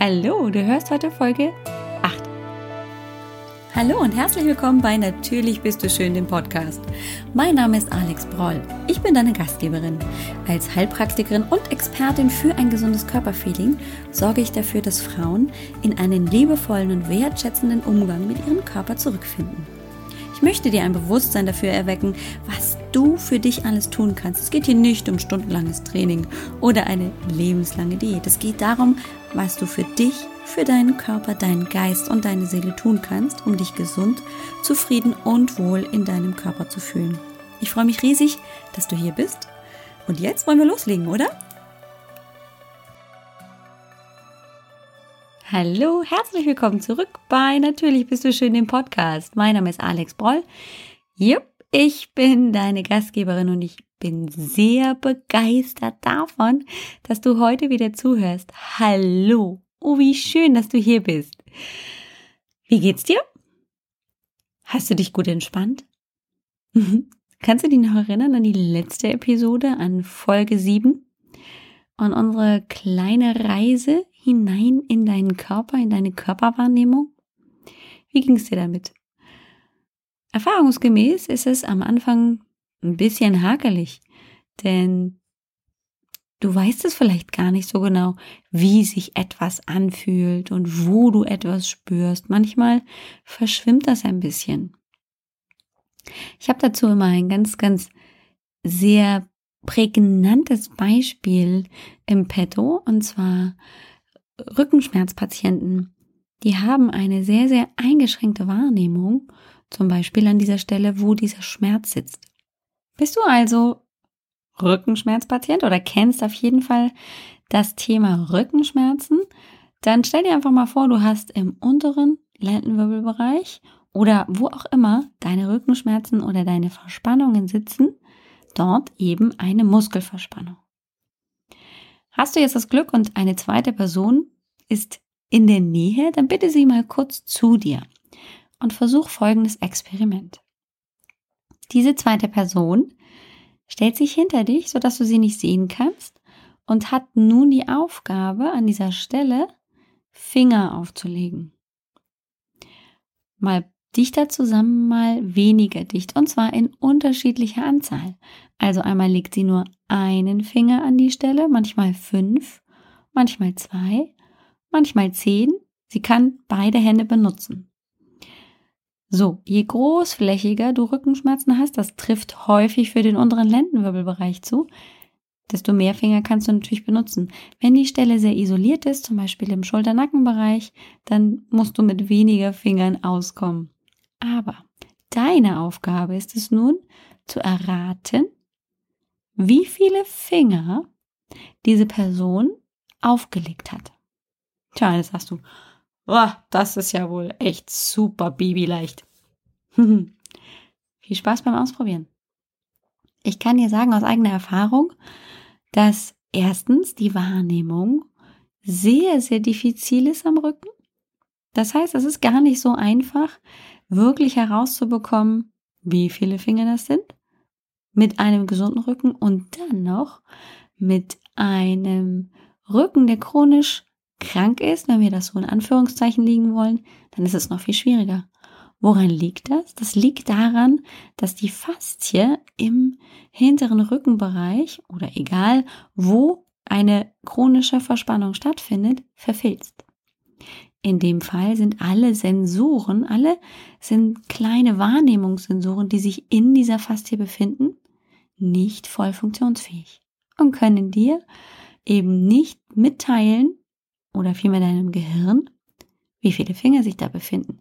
Hallo, du hörst heute Folge 8. Hallo und herzlich willkommen bei Natürlich bist du schön, dem Podcast. Mein Name ist Alex Broll. Ich bin deine Gastgeberin. Als Heilpraktikerin und Expertin für ein gesundes Körperfeeling sorge ich dafür, dass Frauen in einen liebevollen und wertschätzenden Umgang mit ihrem Körper zurückfinden. Ich möchte dir ein Bewusstsein dafür erwecken, was du für dich alles tun kannst. Es geht hier nicht um stundenlanges Training oder eine lebenslange Diät. Es geht darum, was du für dich, für deinen Körper, deinen Geist und deine Seele tun kannst, um dich gesund, zufrieden und wohl in deinem Körper zu fühlen. Ich freue mich riesig, dass du hier bist. Und jetzt wollen wir loslegen, oder? Hallo, herzlich willkommen zurück bei Natürlich bist du schön im Podcast. Mein Name ist Alex Broll. Jupp, ich bin deine Gastgeberin und ich bin sehr begeistert davon, dass du heute wieder zuhörst. Hallo, oh wie schön, dass du hier bist. Wie geht's dir? Hast du dich gut entspannt? Kannst du dich noch erinnern an die letzte Episode, an Folge 7? Und unsere kleine Reise hinein in deinen Körper, in deine Körperwahrnehmung? Wie ging es dir damit? Erfahrungsgemäß ist es am Anfang ein bisschen hakelig, denn du weißt es vielleicht gar nicht so genau, wie sich etwas anfühlt und wo du etwas spürst. Manchmal verschwimmt das ein bisschen. Ich habe dazu immer ein ganz, ganz sehr prägnantes Beispiel im Petto und zwar Rückenschmerzpatienten, die haben eine sehr, sehr eingeschränkte Wahrnehmung, zum Beispiel an dieser Stelle, wo dieser Schmerz sitzt. Bist du also Rückenschmerzpatient oder kennst auf jeden Fall das Thema Rückenschmerzen? Dann stell dir einfach mal vor, du hast im unteren Lendenwirbelbereich oder wo auch immer deine Rückenschmerzen oder deine Verspannungen sitzen, dort eben eine Muskelverspannung. Hast du jetzt das Glück und eine zweite Person ist in der Nähe, dann bitte sie mal kurz zu dir und versuch folgendes Experiment. Diese zweite Person stellt sich hinter dich, sodass du sie nicht sehen kannst und hat nun die Aufgabe, an dieser Stelle Finger aufzulegen. Mal dichter zusammen, mal weniger dicht und zwar in unterschiedlicher Anzahl. Also einmal legt sie nur einen Finger an die Stelle, manchmal fünf, manchmal zwei, manchmal zehn. Sie kann beide Hände benutzen. So, je großflächiger du Rückenschmerzen hast, das trifft häufig für den unteren Lendenwirbelbereich zu, desto mehr Finger kannst du natürlich benutzen. Wenn die Stelle sehr isoliert ist, zum Beispiel im Schulter-Nackenbereich, dann musst du mit weniger Fingern auskommen. Aber deine Aufgabe ist es nun, zu erraten, wie viele Finger diese Person aufgelegt hat. Tja, jetzt sagst du, oh, das ist ja wohl echt super babyleicht. Viel Spaß beim Ausprobieren. Ich kann dir sagen aus eigener Erfahrung, dass erstens die Wahrnehmung sehr, sehr diffizil ist am Rücken. Das heißt, es ist gar nicht so einfach, wirklich herauszubekommen, wie viele Finger das sind mit einem gesunden Rücken und dann noch mit einem Rücken, der chronisch krank ist, wenn wir das so in Anführungszeichen liegen wollen, dann ist es noch viel schwieriger. Woran liegt das? Das liegt daran, dass die Faszie im hinteren Rückenbereich oder egal wo eine chronische Verspannung stattfindet, verfilzt. In dem Fall sind alle Sensoren, alle sind kleine Wahrnehmungssensoren, die sich in dieser Faszie befinden nicht voll funktionsfähig und können dir eben nicht mitteilen oder vielmehr deinem Gehirn, wie viele Finger sich da befinden.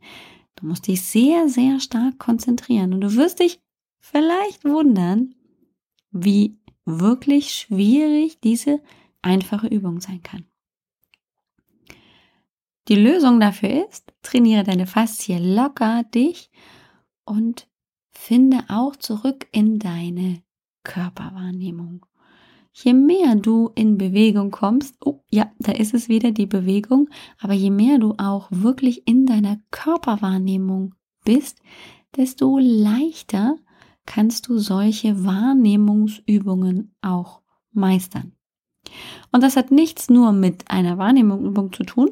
Du musst dich sehr, sehr stark konzentrieren und du wirst dich vielleicht wundern, wie wirklich schwierig diese einfache Übung sein kann. Die Lösung dafür ist, trainiere deine Faszie locker dich und finde auch zurück in deine Körperwahrnehmung. Je mehr du in Bewegung kommst, oh ja, da ist es wieder die Bewegung, aber je mehr du auch wirklich in deiner Körperwahrnehmung bist, desto leichter kannst du solche Wahrnehmungsübungen auch meistern. Und das hat nichts nur mit einer Wahrnehmungsübung zu tun,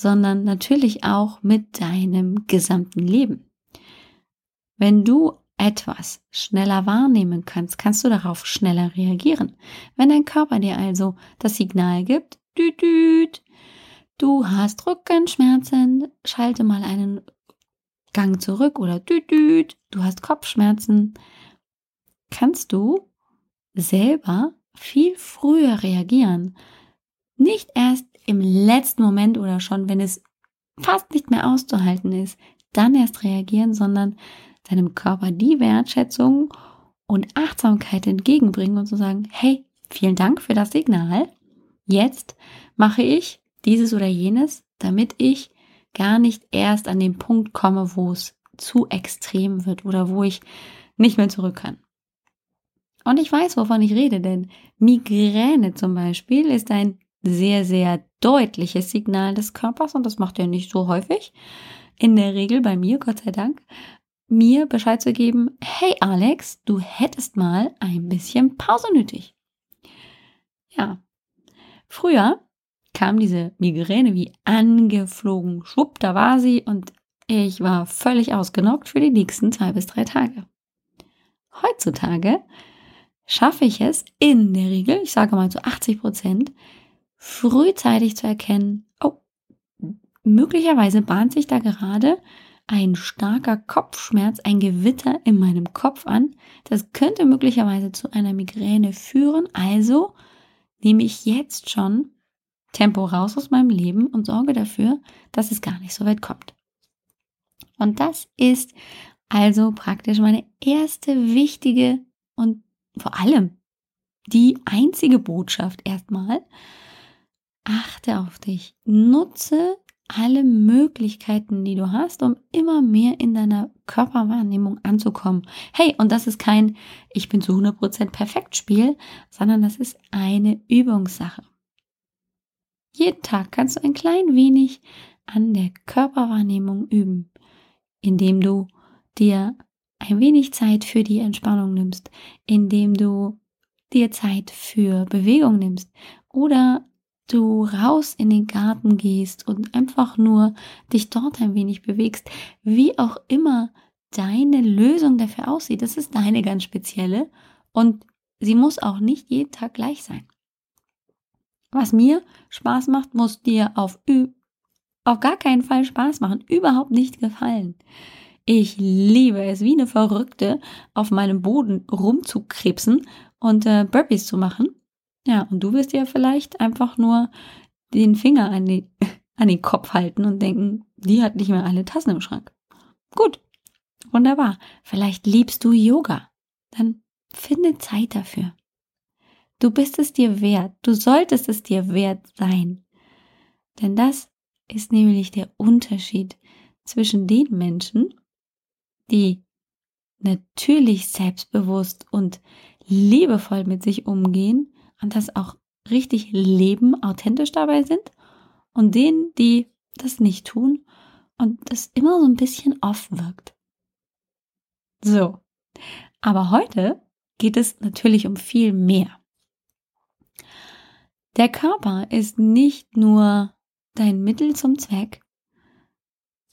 sondern natürlich auch mit deinem gesamten Leben. Wenn du etwas schneller wahrnehmen kannst, kannst du darauf schneller reagieren. Wenn dein Körper dir also das Signal gibt, düt, du hast Rückenschmerzen, schalte mal einen Gang zurück oder düt, du hast Kopfschmerzen, kannst du selber viel früher reagieren. Nicht erst im letzten Moment oder schon, wenn es fast nicht mehr auszuhalten ist, dann erst reagieren, sondern deinem Körper die Wertschätzung und Achtsamkeit entgegenbringen und zu sagen, hey, vielen Dank für das Signal. Jetzt mache ich dieses oder jenes, damit ich gar nicht erst an den Punkt komme, wo es zu extrem wird oder wo ich nicht mehr zurück kann. Und ich weiß, wovon ich rede, denn Migräne zum Beispiel ist ein sehr, sehr deutliches Signal des Körpers und das macht er nicht so häufig. In der Regel bei mir, Gott sei Dank, mir Bescheid zu geben, hey Alex, du hättest mal ein bisschen Pause nötig. Ja. Früher kam diese Migräne wie angeflogen. Schwupp, da war sie und ich war völlig ausgenockt für die nächsten zwei bis drei Tage. Heutzutage schaffe ich es in der Regel, ich sage mal zu 80 Prozent, frühzeitig zu erkennen, oh, möglicherweise bahnt sich da gerade ein starker Kopfschmerz, ein Gewitter in meinem Kopf an. Das könnte möglicherweise zu einer Migräne führen. Also nehme ich jetzt schon Tempo raus aus meinem Leben und sorge dafür, dass es gar nicht so weit kommt. Und das ist also praktisch meine erste wichtige und vor allem die einzige Botschaft erstmal. Achte auf dich. Nutze alle Möglichkeiten, die du hast, um immer mehr in deiner Körperwahrnehmung anzukommen. Hey, und das ist kein Ich bin zu 100% perfekt Spiel, sondern das ist eine Übungssache. Jeden Tag kannst du ein klein wenig an der Körperwahrnehmung üben, indem du dir ein wenig Zeit für die Entspannung nimmst, indem du dir Zeit für Bewegung nimmst oder du raus in den Garten gehst und einfach nur dich dort ein wenig bewegst, wie auch immer deine Lösung dafür aussieht, das ist deine ganz spezielle und sie muss auch nicht jeden Tag gleich sein. Was mir Spaß macht, muss dir auf, auf gar keinen Fall Spaß machen, überhaupt nicht gefallen. Ich liebe es, wie eine Verrückte auf meinem Boden rumzukrebsen und äh, Burpees zu machen. Ja, und du wirst ja vielleicht einfach nur den Finger an, die, an den Kopf halten und denken, die hat nicht mehr alle Tassen im Schrank. Gut, wunderbar. Vielleicht liebst du Yoga. Dann finde Zeit dafür. Du bist es dir wert. Du solltest es dir wert sein. Denn das ist nämlich der Unterschied zwischen den Menschen, die natürlich selbstbewusst und liebevoll mit sich umgehen und das auch richtig leben, authentisch dabei sind und denen, die das nicht tun und das immer so ein off offen wirkt. So, aber heute geht es natürlich um viel mehr. Der Körper ist nicht nur dein Mittel zum Zweck.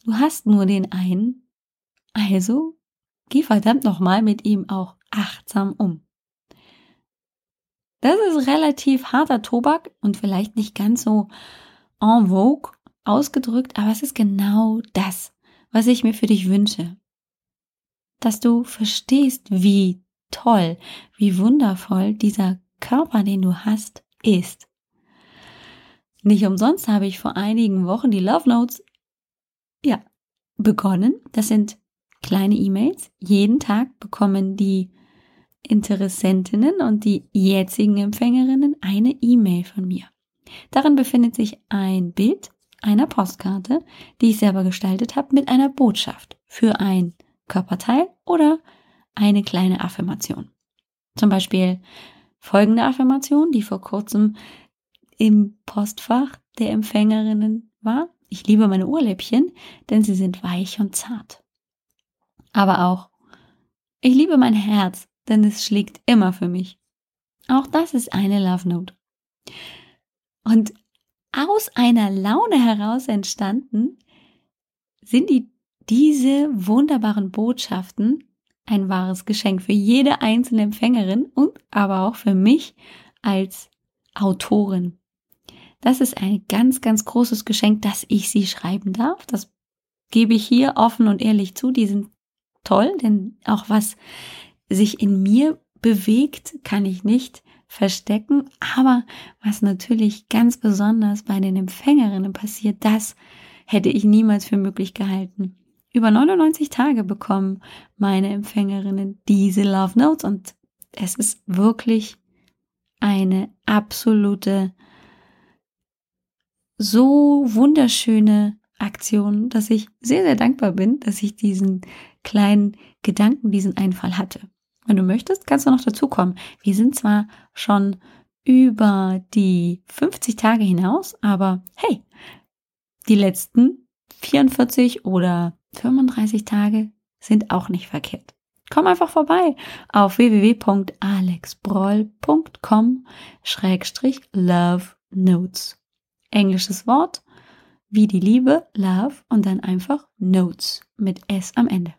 Du hast nur den einen. Also geh verdammt nochmal mit ihm auch achtsam um. Das ist relativ harter Tobak und vielleicht nicht ganz so en vogue ausgedrückt, aber es ist genau das, was ich mir für dich wünsche. Dass du verstehst, wie toll, wie wundervoll dieser Körper, den du hast, ist. Nicht umsonst habe ich vor einigen Wochen die Love Notes ja, begonnen. Das sind kleine E-Mails. Jeden Tag bekommen die Interessentinnen und die jetzigen Empfängerinnen eine E-Mail von mir. Darin befindet sich ein Bild einer Postkarte, die ich selber gestaltet habe, mit einer Botschaft für ein Körperteil oder eine kleine Affirmation. Zum Beispiel folgende Affirmation, die vor kurzem im Postfach der Empfängerinnen war. Ich liebe meine Ohrläppchen, denn sie sind weich und zart. Aber auch, ich liebe mein Herz, denn es schlägt immer für mich. Auch das ist eine Love Note. Und aus einer Laune heraus entstanden, sind die, diese wunderbaren Botschaften ein wahres Geschenk für jede einzelne Empfängerin und aber auch für mich als Autorin. Das ist ein ganz, ganz großes Geschenk, dass ich sie schreiben darf. Das gebe ich hier offen und ehrlich zu. Die sind toll, denn auch was sich in mir bewegt, kann ich nicht verstecken. Aber was natürlich ganz besonders bei den Empfängerinnen passiert, das hätte ich niemals für möglich gehalten. Über 99 Tage bekommen meine Empfängerinnen diese Love Notes und es ist wirklich eine absolute, so wunderschöne Aktion, dass ich sehr, sehr dankbar bin, dass ich diesen kleinen Gedanken, diesen Einfall hatte. Wenn du möchtest, kannst du noch dazukommen. Wir sind zwar schon über die 50 Tage hinaus, aber hey, die letzten 44 oder 35 Tage sind auch nicht verkehrt. Komm einfach vorbei auf www.alexbroll.com-love notes. Englisches Wort wie die Liebe, love und dann einfach notes mit S am Ende.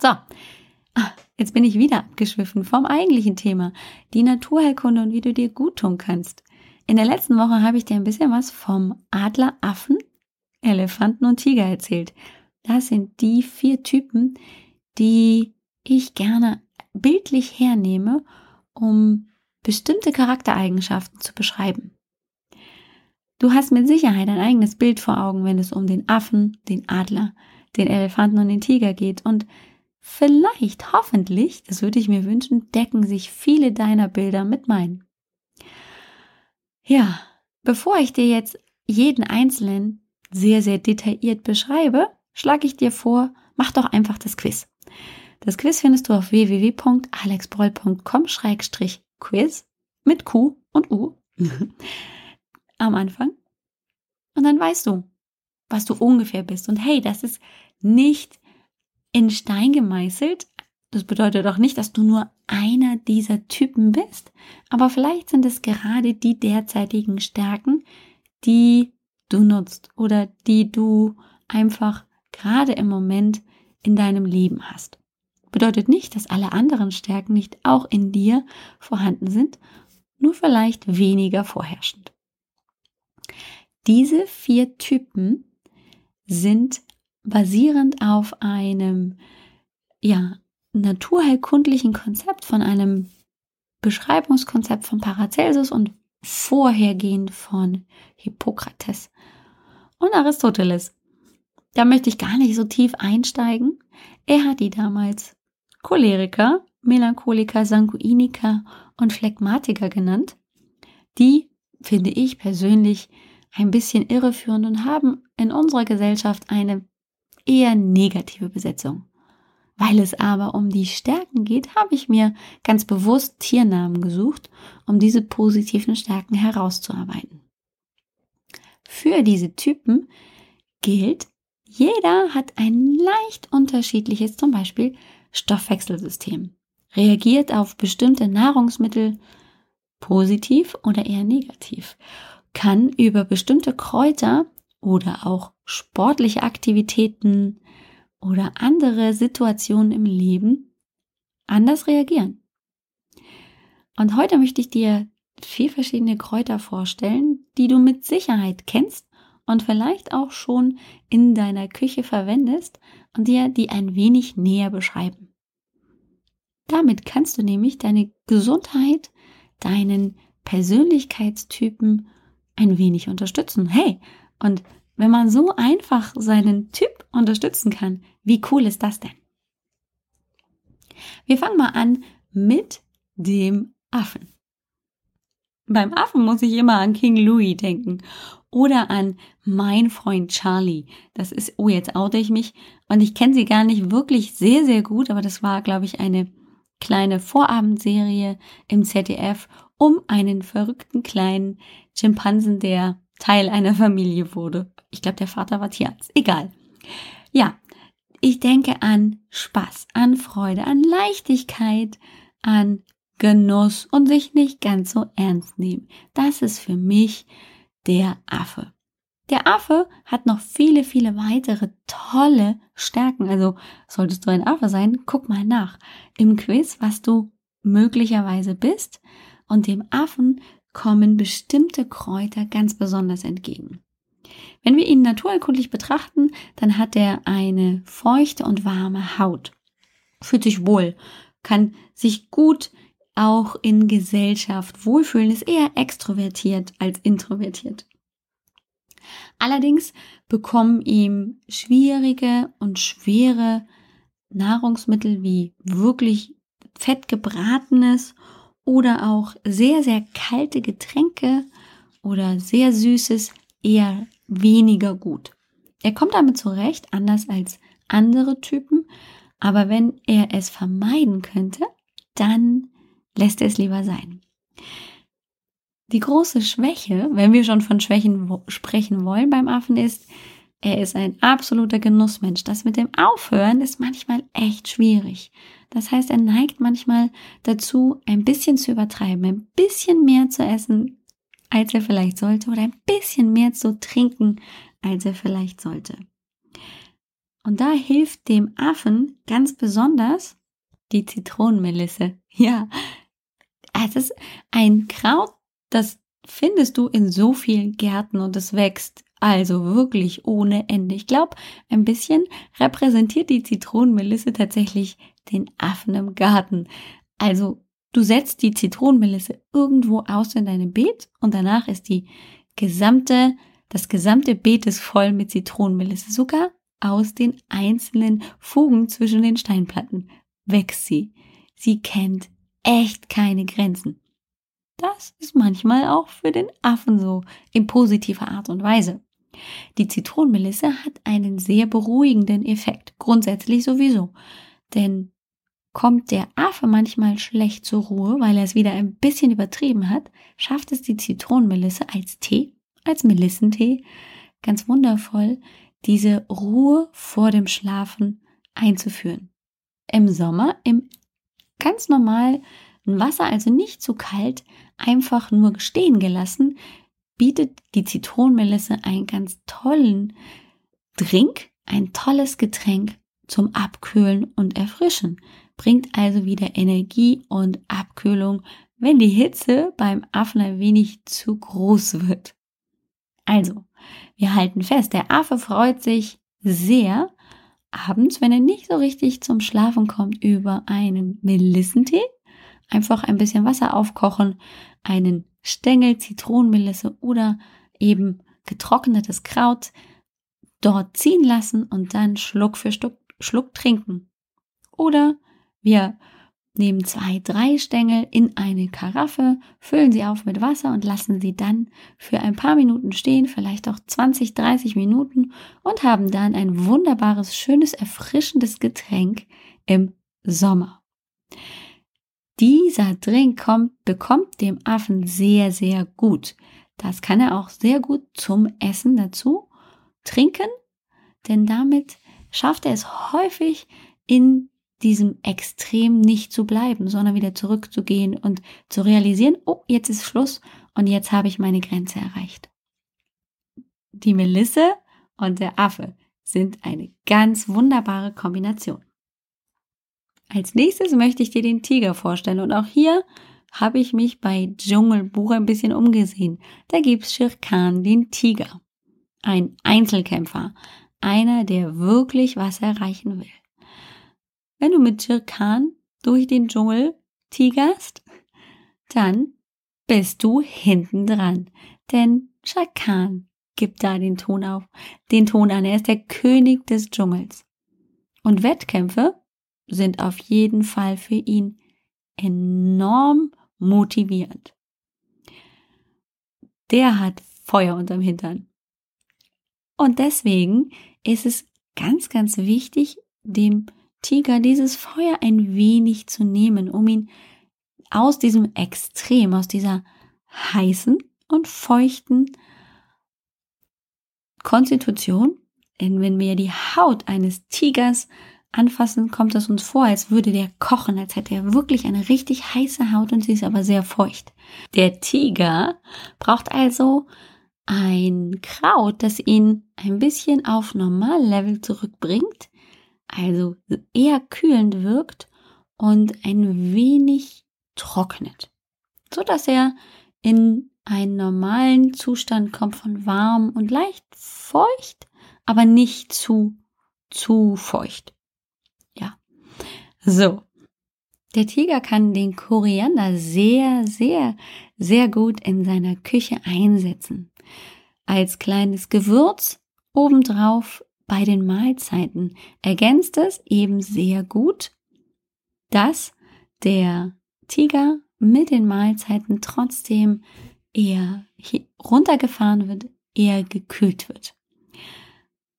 So, ah, jetzt bin ich wieder abgeschwiffen vom eigentlichen Thema, die Naturheilkunde und wie du dir gut tun kannst. In der letzten Woche habe ich dir ein bisschen was vom Adler, Affen, Elefanten und Tiger erzählt. Das sind die vier Typen, die ich gerne bildlich hernehme, um bestimmte Charaktereigenschaften zu beschreiben. Du hast mit Sicherheit ein eigenes Bild vor Augen, wenn es um den Affen, den Adler, den Elefanten und den Tiger geht. Und vielleicht, hoffentlich, das würde ich mir wünschen, decken sich viele deiner Bilder mit meinen. Ja, bevor ich dir jetzt jeden einzelnen sehr, sehr detailliert beschreibe, schlage ich dir vor, mach doch einfach das Quiz. Das Quiz findest du auf www.alexbroll.com-quiz mit Q und U am Anfang. Und dann weißt du, was du ungefähr bist. Und hey, das ist nicht in Stein gemeißelt. Das bedeutet auch nicht, dass du nur einer dieser Typen bist. Aber vielleicht sind es gerade die derzeitigen Stärken, die du nutzt oder die du einfach gerade im Moment in deinem Leben hast. Bedeutet nicht, dass alle anderen Stärken nicht auch in dir vorhanden sind, nur vielleicht weniger vorherrschend. Diese vier Typen sind basierend auf einem ja, naturheilkundlichen Konzept, von einem Beschreibungskonzept von Paracelsus und vorhergehend von Hippokrates und Aristoteles. Da möchte ich gar nicht so tief einsteigen. Er hat die damals Choleriker, Melancholiker, Sanguiniker und Phlegmatiker genannt. Die finde ich persönlich ein bisschen irreführend und haben in unserer Gesellschaft eine eher negative Besetzung. Weil es aber um die Stärken geht, habe ich mir ganz bewusst Tiernamen gesucht, um diese positiven Stärken herauszuarbeiten. Für diese Typen gilt, jeder hat ein leicht unterschiedliches, zum Beispiel Stoffwechselsystem, reagiert auf bestimmte Nahrungsmittel positiv oder eher negativ, kann über bestimmte Kräuter oder auch sportliche Aktivitäten oder andere Situationen im Leben anders reagieren. Und heute möchte ich dir vier verschiedene Kräuter vorstellen, die du mit Sicherheit kennst und vielleicht auch schon in deiner Küche verwendest und dir die ein wenig näher beschreiben. Damit kannst du nämlich deine Gesundheit, deinen Persönlichkeitstypen ein wenig unterstützen. Hey, und wenn man so einfach seinen Typ unterstützen kann, wie cool ist das denn? Wir fangen mal an mit dem Affen. Beim Affen muss ich immer an King Louis denken oder an mein Freund Charlie. Das ist, oh, jetzt oute ich mich und ich kenne sie gar nicht wirklich sehr, sehr gut, aber das war, glaube ich, eine kleine Vorabendserie im ZDF um einen verrückten kleinen Schimpansen, der Teil einer Familie wurde. Ich glaube, der Vater war Tierarzt. Egal. Ja, ich denke an Spaß, an Freude, an Leichtigkeit, an Genuss und sich nicht ganz so ernst nehmen. Das ist für mich der Affe. Der Affe hat noch viele, viele weitere tolle Stärken. Also solltest du ein Affe sein, guck mal nach im Quiz, was du möglicherweise bist. Und dem Affen kommen bestimmte Kräuter ganz besonders entgegen. Wenn wir ihn naturerkundlich betrachten, dann hat er eine feuchte und warme Haut. Fühlt sich wohl, kann sich gut auch in Gesellschaft wohlfühlen, ist eher extrovertiert als introvertiert. Allerdings bekommen ihm schwierige und schwere Nahrungsmittel wie wirklich fettgebratenes oder auch sehr, sehr kalte Getränke oder sehr süßes eher weniger gut. Er kommt damit zurecht, anders als andere Typen, aber wenn er es vermeiden könnte, dann lässt er es lieber sein. Die große Schwäche, wenn wir schon von Schwächen sprechen wollen beim Affen, ist, er ist ein absoluter Genussmensch. Das mit dem Aufhören ist manchmal echt schwierig. Das heißt, er neigt manchmal dazu, ein bisschen zu übertreiben, ein bisschen mehr zu essen, als er vielleicht sollte, oder ein bisschen mehr zu trinken, als er vielleicht sollte. Und da hilft dem Affen ganz besonders die Zitronenmelisse. Ja, es ist ein Kraut, das findest du in so vielen Gärten und es wächst also wirklich ohne Ende. Ich glaube, ein bisschen repräsentiert die Zitronenmelisse tatsächlich den Affen im Garten. Also du setzt die Zitronenmelisse irgendwo aus in deinem Beet und danach ist die gesamte, das gesamte Beet ist voll mit Zitronenmelisse. Sogar aus den einzelnen Fugen zwischen den Steinplatten wächst sie. Sie kennt echt keine Grenzen. Das ist manchmal auch für den Affen so, in positiver Art und Weise. Die Zitronenmelisse hat einen sehr beruhigenden Effekt, grundsätzlich sowieso. Denn kommt der Affe manchmal schlecht zur Ruhe, weil er es wieder ein bisschen übertrieben hat, schafft es die Zitronenmelisse als Tee, als Melissentee, ganz wundervoll, diese Ruhe vor dem Schlafen einzuführen. Im Sommer, im ganz normal Wasser, also nicht zu kalt, einfach nur stehen gelassen, bietet die Zitronenmelisse einen ganz tollen Drink, ein tolles Getränk zum Abkühlen und Erfrischen. Bringt also wieder Energie und Abkühlung, wenn die Hitze beim Affen ein wenig zu groß wird. Also, wir halten fest, der Affe freut sich sehr abends, wenn er nicht so richtig zum Schlafen kommt, über einen Melissentee Einfach ein bisschen Wasser aufkochen, einen Stängel Zitronenmelisse oder eben getrocknetes Kraut dort ziehen lassen und dann Schluck für Schluck, Schluck trinken. Oder wir nehmen zwei, drei Stängel in eine Karaffe, füllen sie auf mit Wasser und lassen sie dann für ein paar Minuten stehen, vielleicht auch 20, 30 Minuten und haben dann ein wunderbares, schönes, erfrischendes Getränk im Sommer. Dieser Drink kommt, bekommt dem Affen sehr, sehr gut. Das kann er auch sehr gut zum Essen dazu trinken, denn damit schafft er es häufig in diesem Extrem nicht zu bleiben, sondern wieder zurückzugehen und zu realisieren, oh, jetzt ist Schluss und jetzt habe ich meine Grenze erreicht. Die Melisse und der Affe sind eine ganz wunderbare Kombination. Als nächstes möchte ich dir den Tiger vorstellen und auch hier habe ich mich bei Dschungelbuch ein bisschen umgesehen. Da gibt's Shirkan, den Tiger. Ein Einzelkämpfer, einer, der wirklich was erreichen will. Wenn du mit Shirkan durch den Dschungel tigerst, dann bist du hinten dran. Denn Shirkan gibt da den Ton auf, den Ton an. Er ist der König des Dschungels. Und Wettkämpfe sind auf jeden Fall für ihn enorm motivierend. Der hat Feuer unterm Hintern. Und deswegen ist es ganz, ganz wichtig, dem Tiger dieses Feuer ein wenig zu nehmen, um ihn aus diesem Extrem, aus dieser heißen und feuchten Konstitution, denn wenn wir die Haut eines Tigers anfassen, kommt es uns vor, als würde der kochen, als hätte er wirklich eine richtig heiße Haut und sie ist aber sehr feucht. Der Tiger braucht also ein Kraut, das ihn ein bisschen auf Normallevel zurückbringt, also eher kühlend wirkt und ein wenig trocknet, so dass er in einen normalen Zustand kommt von warm und leicht feucht, aber nicht zu zu feucht. Ja. So. Der Tiger kann den Koriander sehr, sehr, sehr gut in seiner Küche einsetzen. Als kleines Gewürz obendrauf bei den Mahlzeiten ergänzt es eben sehr gut, dass der Tiger mit den Mahlzeiten trotzdem eher runtergefahren wird, eher gekühlt wird.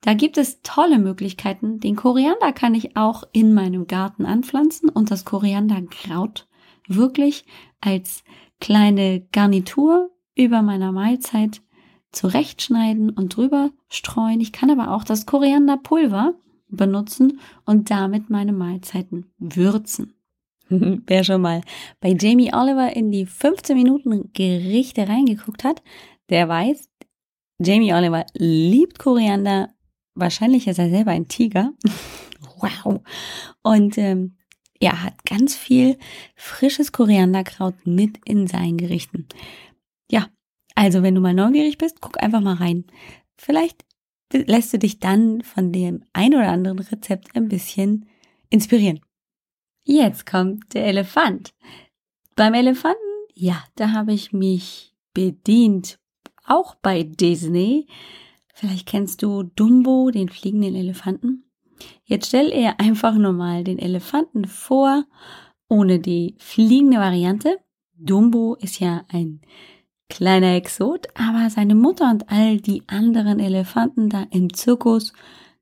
Da gibt es tolle Möglichkeiten. Den Koriander kann ich auch in meinem Garten anpflanzen und das Korianderkraut wirklich als kleine Garnitur über meiner Mahlzeit zurechtschneiden und drüber streuen. Ich kann aber auch das Korianderpulver benutzen und damit meine Mahlzeiten würzen. Wer schon mal bei Jamie Oliver in die 15 Minuten Gerichte reingeguckt hat, der weiß, Jamie Oliver liebt Koriander wahrscheinlich ist er selber ein Tiger. wow. Und ähm, er hat ganz viel frisches Korianderkraut mit in seinen Gerichten. Ja, also wenn du mal neugierig bist, guck einfach mal rein. Vielleicht lässt du dich dann von dem ein oder anderen Rezept ein bisschen inspirieren. Jetzt kommt der Elefant. Beim Elefanten, ja, da habe ich mich bedient, auch bei Disney. Vielleicht kennst du Dumbo, den fliegenden Elefanten. Jetzt stell ihr einfach nur mal den Elefanten vor, ohne die fliegende Variante. Dumbo ist ja ein kleiner Exot, aber seine Mutter und all die anderen Elefanten da im Zirkus,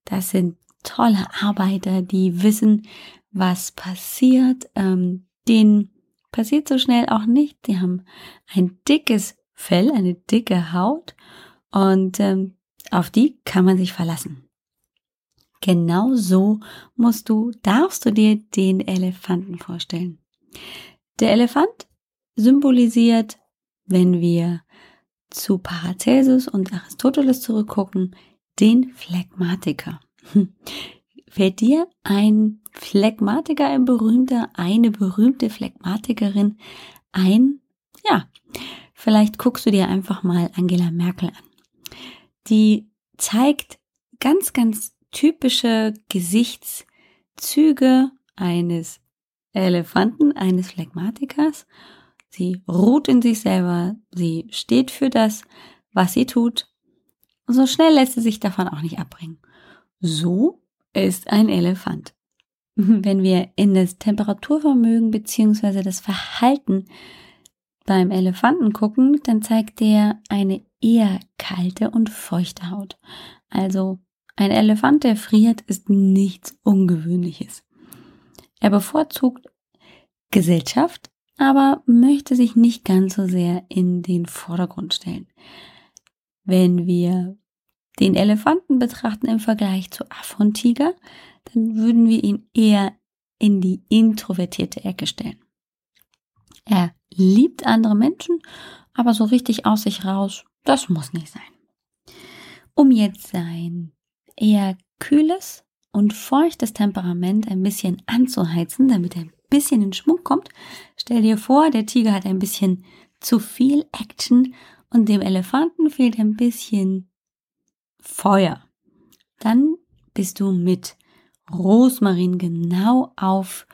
das sind tolle Arbeiter, die wissen, was passiert. Ähm, denen passiert so schnell auch nicht. Die haben ein dickes Fell, eine dicke Haut und ähm, auf die kann man sich verlassen. Genau so musst du, darfst du dir den Elefanten vorstellen. Der Elefant symbolisiert, wenn wir zu Paracelsus und Aristoteles zurückgucken, den Phlegmatiker. Fällt dir ein Phlegmatiker, ein berühmter, eine berühmte Phlegmatikerin ein? Ja, vielleicht guckst du dir einfach mal Angela Merkel an die zeigt ganz, ganz typische Gesichtszüge eines Elefanten, eines Phlegmatikers. Sie ruht in sich selber, sie steht für das, was sie tut. So schnell lässt sie sich davon auch nicht abbringen. So ist ein Elefant. Wenn wir in das Temperaturvermögen beziehungsweise das Verhalten beim Elefanten gucken, dann zeigt der eine eher kalte und feuchte Haut. Also ein Elefant, der friert, ist nichts Ungewöhnliches. Er bevorzugt Gesellschaft, aber möchte sich nicht ganz so sehr in den Vordergrund stellen. Wenn wir den Elefanten betrachten im Vergleich zu Affe und Tiger, dann würden wir ihn eher in die introvertierte Ecke stellen. Er liebt andere Menschen, aber so richtig aus sich raus, das muss nicht sein. Um jetzt sein eher kühles und feuchtes Temperament ein bisschen anzuheizen, damit er ein bisschen in Schmuck kommt, stell dir vor, der Tiger hat ein bisschen zu viel Action und dem Elefanten fehlt ein bisschen Feuer. Dann bist du mit Rosmarin genau auf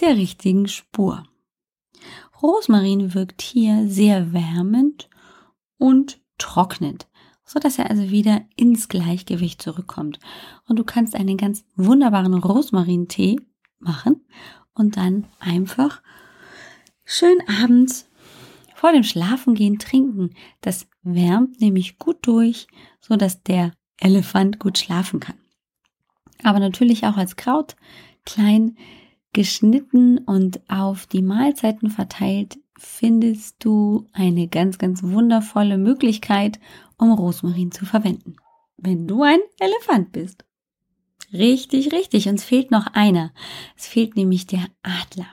der richtigen Spur. Rosmarin wirkt hier sehr wärmend und trocknend, so dass er also wieder ins Gleichgewicht zurückkommt. Und du kannst einen ganz wunderbaren Rosmarintee machen und dann einfach schön abends vor dem Schlafengehen trinken. Das wärmt nämlich gut durch, so dass der Elefant gut schlafen kann. Aber natürlich auch als Kraut klein geschnitten und auf die Mahlzeiten verteilt findest du eine ganz, ganz wundervolle Möglichkeit, um Rosmarin zu verwenden. Wenn du ein Elefant bist. Richtig, richtig. Uns fehlt noch einer. Es fehlt nämlich der Adler.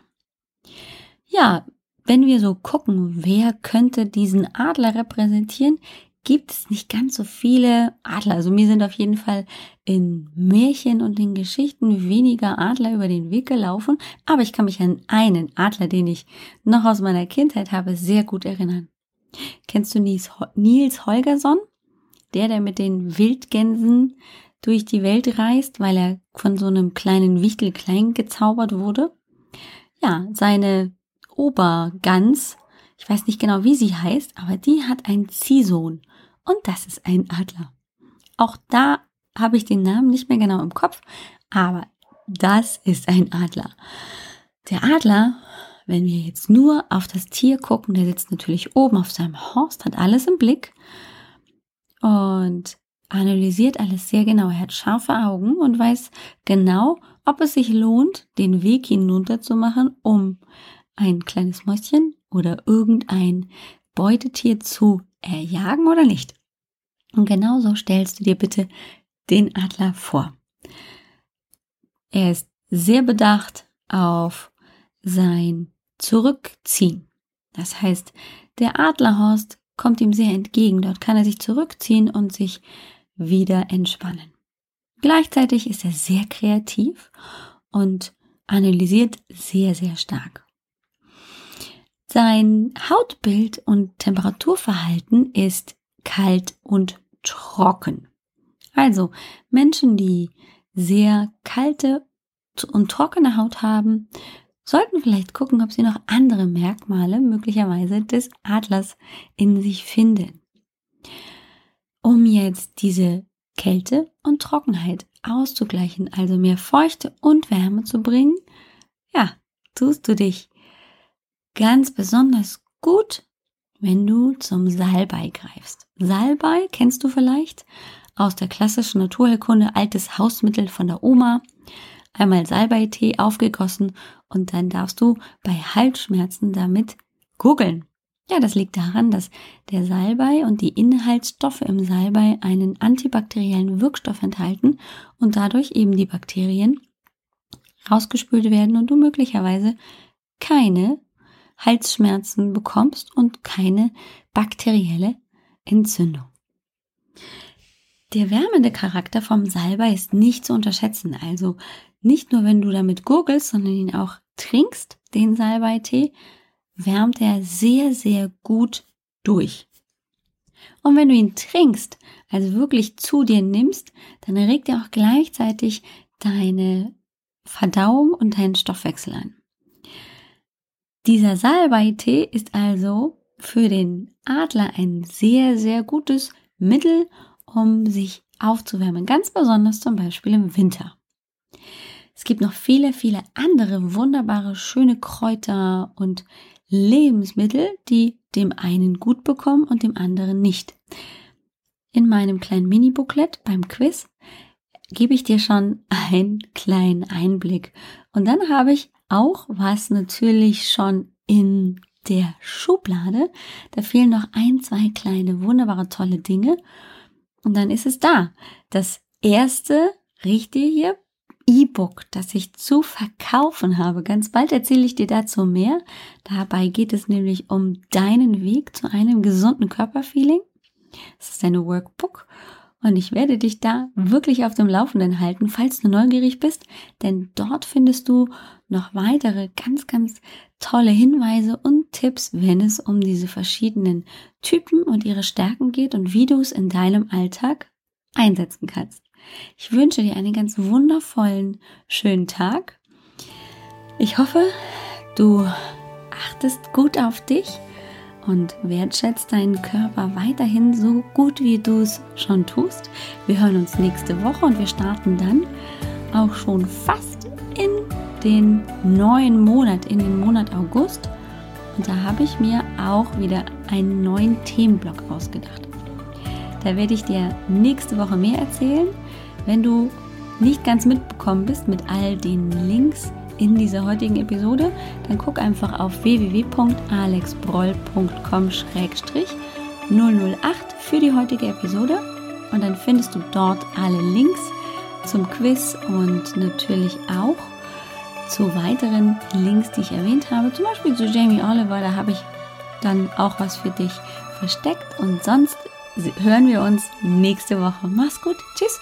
Ja, wenn wir so gucken, wer könnte diesen Adler repräsentieren? gibt es nicht ganz so viele Adler. Also mir sind auf jeden Fall in Märchen und in Geschichten weniger Adler über den Weg gelaufen, aber ich kann mich an einen Adler, den ich noch aus meiner Kindheit habe, sehr gut erinnern. Kennst du Nils Holgersson? Der, der mit den Wildgänsen durch die Welt reist, weil er von so einem kleinen Wichtel klein gezaubert wurde? Ja, seine Obergans, ich weiß nicht genau, wie sie heißt, aber die hat einen Ziehsohn und das ist ein Adler. Auch da habe ich den Namen nicht mehr genau im Kopf, aber das ist ein Adler. Der Adler, wenn wir jetzt nur auf das Tier gucken, der sitzt natürlich oben auf seinem Horst, hat alles im Blick und analysiert alles sehr genau. Er hat scharfe Augen und weiß genau, ob es sich lohnt, den Weg hinunter zu machen, um ein kleines Mäuschen oder irgendein Beutetier zu erjagen oder nicht. Und genauso stellst du dir bitte den Adler vor. Er ist sehr bedacht auf sein Zurückziehen. Das heißt, der Adlerhorst kommt ihm sehr entgegen. Dort kann er sich zurückziehen und sich wieder entspannen. Gleichzeitig ist er sehr kreativ und analysiert sehr, sehr stark. Sein Hautbild und Temperaturverhalten ist kalt und trocken. Also Menschen, die sehr kalte und trockene Haut haben, sollten vielleicht gucken, ob sie noch andere Merkmale möglicherweise des Adlers in sich finden. Um jetzt diese Kälte und Trockenheit auszugleichen, also mehr Feuchte und Wärme zu bringen, ja, tust du dich ganz besonders gut, wenn du zum Salbei greifst. Salbei kennst du vielleicht aus der klassischen Naturheilkunde, altes Hausmittel von der Oma. Einmal Salbeitee aufgegossen und dann darfst du bei Halsschmerzen damit gurgeln. Ja, das liegt daran, dass der Salbei und die Inhaltsstoffe im Salbei einen antibakteriellen Wirkstoff enthalten und dadurch eben die Bakterien rausgespült werden und du möglicherweise keine Halsschmerzen bekommst und keine bakterielle Entzündung. Der wärmende Charakter vom Salbei ist nicht zu unterschätzen. Also nicht nur, wenn du damit gurgelst, sondern ihn auch trinkst, den Salbeitee, wärmt er sehr, sehr gut durch. Und wenn du ihn trinkst, also wirklich zu dir nimmst, dann regt er auch gleichzeitig deine Verdauung und deinen Stoffwechsel an. Dieser Salbeitee ist also für den Adler ein sehr, sehr gutes Mittel, um sich aufzuwärmen. Ganz besonders zum Beispiel im Winter. Es gibt noch viele, viele andere wunderbare, schöne Kräuter und Lebensmittel, die dem einen gut bekommen und dem anderen nicht. In meinem kleinen Mini-Booklet beim Quiz gebe ich dir schon einen kleinen Einblick. Und dann habe ich auch was natürlich schon in der Schublade. Da fehlen noch ein, zwei kleine, wunderbare, tolle Dinge. Und dann ist es da. Das erste richtige E-Book, das ich zu verkaufen habe. Ganz bald erzähle ich dir dazu mehr. Dabei geht es nämlich um deinen Weg zu einem gesunden Körperfeeling. Das ist eine Workbook und ich werde dich da wirklich auf dem Laufenden halten, falls du neugierig bist, denn dort findest du noch weitere ganz, ganz tolle Hinweise und Tipps, wenn es um diese verschiedenen Typen und ihre Stärken geht und wie du es in deinem Alltag einsetzen kannst. Ich wünsche dir einen ganz wundervollen, schönen Tag. Ich hoffe, du achtest gut auf dich und wertschätzt deinen Körper weiterhin so gut, wie du es schon tust. Wir hören uns nächste Woche und wir starten dann auch schon fast in den neuen Monat, in den Monat August. Und da habe ich mir auch wieder einen neuen Themenblock ausgedacht. Da werde ich dir nächste Woche mehr erzählen. Wenn du nicht ganz mitbekommen bist mit all den Links, in dieser heutigen Episode, dann guck einfach auf www.alexbroll.com-008 für die heutige Episode und dann findest du dort alle Links zum Quiz und natürlich auch zu weiteren Links, die ich erwähnt habe, zum Beispiel zu Jamie Oliver, da habe ich dann auch was für dich versteckt und sonst hören wir uns nächste Woche. Mach's gut. Tschüss.